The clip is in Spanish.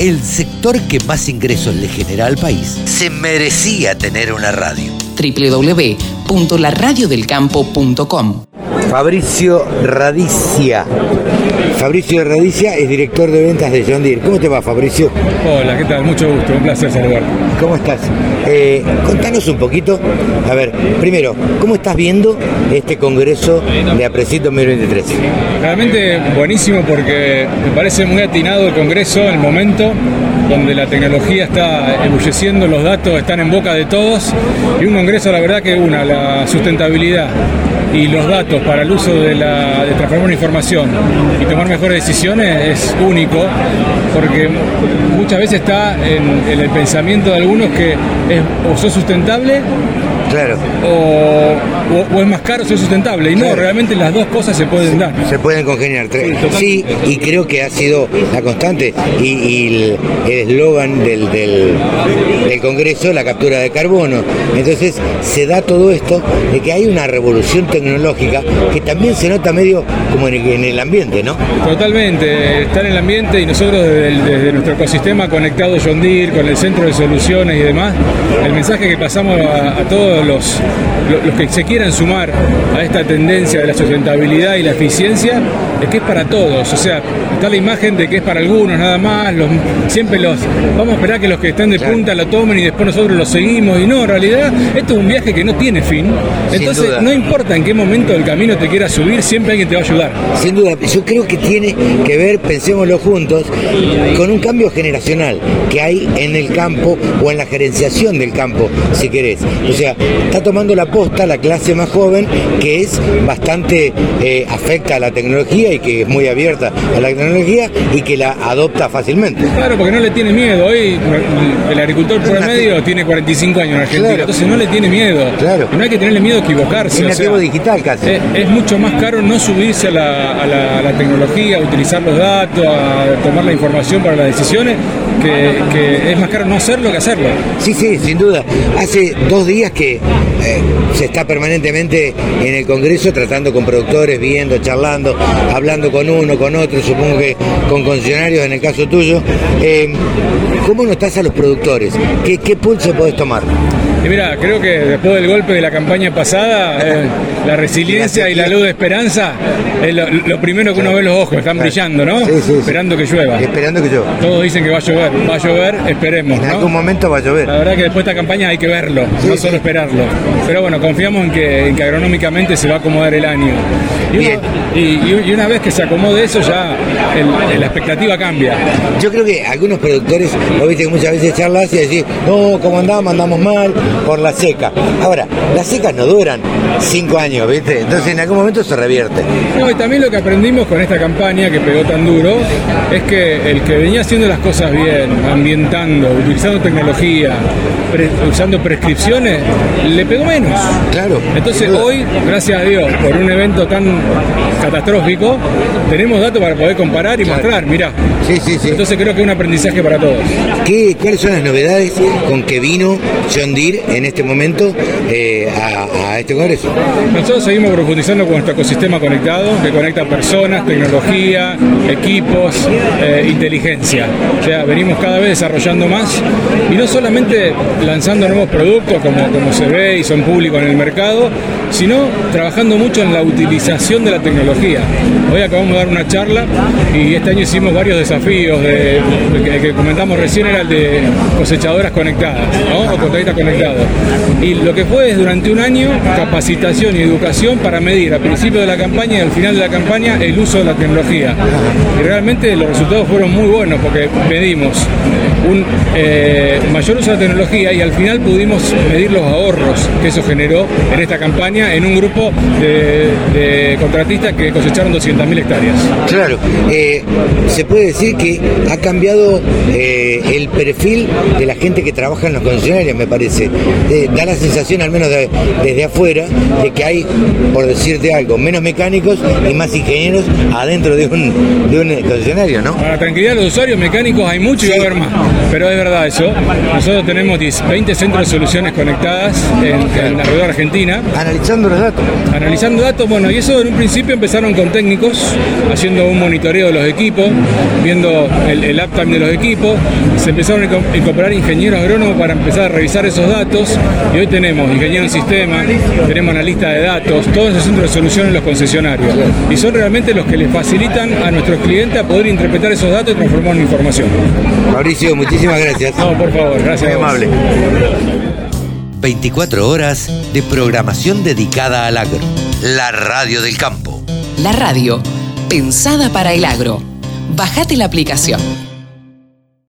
el sector que más ingresos le genera al país se merecía tener una radio. www.laradiodelcampo.com Fabricio Radicia. Fabricio Radicia es director de ventas de John Deere. ¿Cómo te va, Fabricio? Hola, ¿qué tal? Mucho gusto, un placer saludarte. ¿Cómo estás? Eh, contanos un poquito. A ver, primero, ¿cómo estás viendo este congreso de Aprecit 2023? Realmente buenísimo porque me parece muy atinado el congreso, el momento donde la tecnología está ebulleciendo, los datos están en boca de todos y un congreso, la verdad que una, la sustentabilidad y los datos para el uso de, la, de transformar una información y tomar mejores decisiones es único porque muchas veces está en, en el pensamiento de algunos que es o sos sustentable Claro. o, o- o es más caro ser sustentable. Y no, realmente las dos cosas se pueden dar. Se pueden congeniar. Sí, y creo que ha sido la constante y, y el el eslogan del, del, del Congreso, la captura de carbono. Entonces se da todo esto de que hay una revolución tecnológica que también se nota medio como en el, en el ambiente, ¿no? Totalmente, está en el ambiente y nosotros desde, el- desde nuestro ecosistema conectado John Deere, con el centro de soluciones y demás, el mensaje que pasamos a, a todos los, lo- los que se quieran sumar a esta tendencia de la sustentabilidad y la eficiencia es que es para todos, o sea, está la imagen de que es para algunos nada más, los, siempre los, vamos a esperar que los que están de punta lo tomen y después nosotros lo seguimos y no, en realidad esto es un viaje que no tiene fin, entonces no importa en qué momento del camino te quieras subir, siempre alguien te va a ayudar. Sin duda, yo creo que tiene que ver, pensémoslo juntos, con un cambio generacional que hay en el campo o en la gerenciación del campo, si querés. O sea, está tomando la posta la clase más joven que es bastante eh, afecta a la tecnología y que es muy abierta a la tecnología y que la adopta fácilmente. Claro, porque no le tiene miedo. Hoy el agricultor promedio tiene 45 años en Argentina, Claro. entonces no le tiene miedo. Claro. Y no hay que tenerle miedo a equivocarse. Es o nativo sea, digital casi. es, es mucho más caro no subirse a la, a la- a la tecnología, a utilizar los datos, a tomar la información para las decisiones, que, que es más caro no hacerlo que hacerlo. Sí, sí, sin duda. Hace dos días que eh, se está permanentemente en el Congreso tratando con productores, viendo, charlando, hablando con uno, con otro, supongo que con concesionarios en el caso tuyo. Eh, ¿Cómo notás a los productores? ¿Qué, qué pulso podés tomar? Mira, creo que después del golpe de la campaña pasada, eh, la resiliencia y la luz de esperanza es lo, lo primero que uno ve en los ojos, están brillando, ¿no? Sí, sí. Esperando que llueva. Esperando que yo. Todos dicen que va a llover, va a llover, esperemos, En ¿no? algún momento va a llover. La verdad que después de esta campaña hay que verlo, no solo esperarlo. Pero bueno, confiamos en que, en que agronómicamente se va a acomodar el año. Y, uno- Bien. y- y una vez que se acomode eso, ya el- la expectativa cambia. Yo creo que algunos productores, vos viste que muchas veces charlas y decís, no, como andamos, andamos mal por la seca. Ahora, las secas no duran cinco años, ¿viste? Entonces en algún momento se revierte. No, y también lo que aprendimos con esta campaña que pegó tan duro es que el que venía haciendo las cosas bien, ambientando, utilizando tecnología, pre- usando prescripciones, le pegó menos. Claro. Entonces hoy, gracias a Dios, por un evento tan catastrófico, tenemos datos para poder comparar y Claro. mostrar, mirá. Sí, sí, sí. Entonces creo que es un aprendizaje para todos. ¿Qué, ¿Cuáles son las novedades con que vino John Deere en este momento eh, a, este congreso? Nosotros seguimos profundizando con nuestro ecosistema conectado, que conecta personas, tecnología, equipos, eh, inteligencia. O sea, venimos cada vez desarrollando más y no solamente lanzando nuevos productos como, como se ve y son públicos en el mercado, sino trabajando mucho en la utilización de la tecnología. Hoy acabamos de dar una charla y este año hicimos varios desafíos de, que, comentamos recién era el de cosechadoras conectadas, ¿no? o contratistas conectados. Y lo que fue es durante un año capacitación y educación para medir al principio de la campaña y al final de la campaña el uso de la tecnología. Y realmente los resultados fueron muy buenos porque medimos un eh, mayor uso de la tecnología y al final pudimos medir los ahorros que eso generó en esta campaña en un grupo de, de contratistas que cosecharon 200.000 hectáreas. Claro, eh, se puede decir que ha cambiado eh, el perfil de la gente que trabaja en los concesionarios, me parece. Eh, da la sensación, al menos de- desde afuera, de que hay, por decirte algo, menos mecánicos y más ingenieros adentro de un, de un concesionario, ¿no? Para la tranquilidad de los usuarios mecánicos hay mucho y va a haber más. Pero es verdad eso. Nosotros tenemos 10 20 centros de soluciones conectadas en, en alrededor de Argentina. Analizando los datos. Analizando datos, bueno, y eso en un principio empezaron con técnicos, haciendo un monitoreo de los equipos, viendo el, el uptime de los equipos, se empezaron a incorporar ingenieros agrónomos para empezar a revisar esos datos, y hoy tenemos ingenieros en sistema, tenemos analista de datos, todos esos centros de solución en los concesionarios, y son realmente los que les facilitan a nuestros clientes a poder interpretar esos datos y transformar en información. Mauricio, muchísimas gracias. No, por favor, gracias. Muy amable. 24 horas de programación dedicada al agro. La radio del campo. La radio, pensada para el agro. Bajate la aplicación.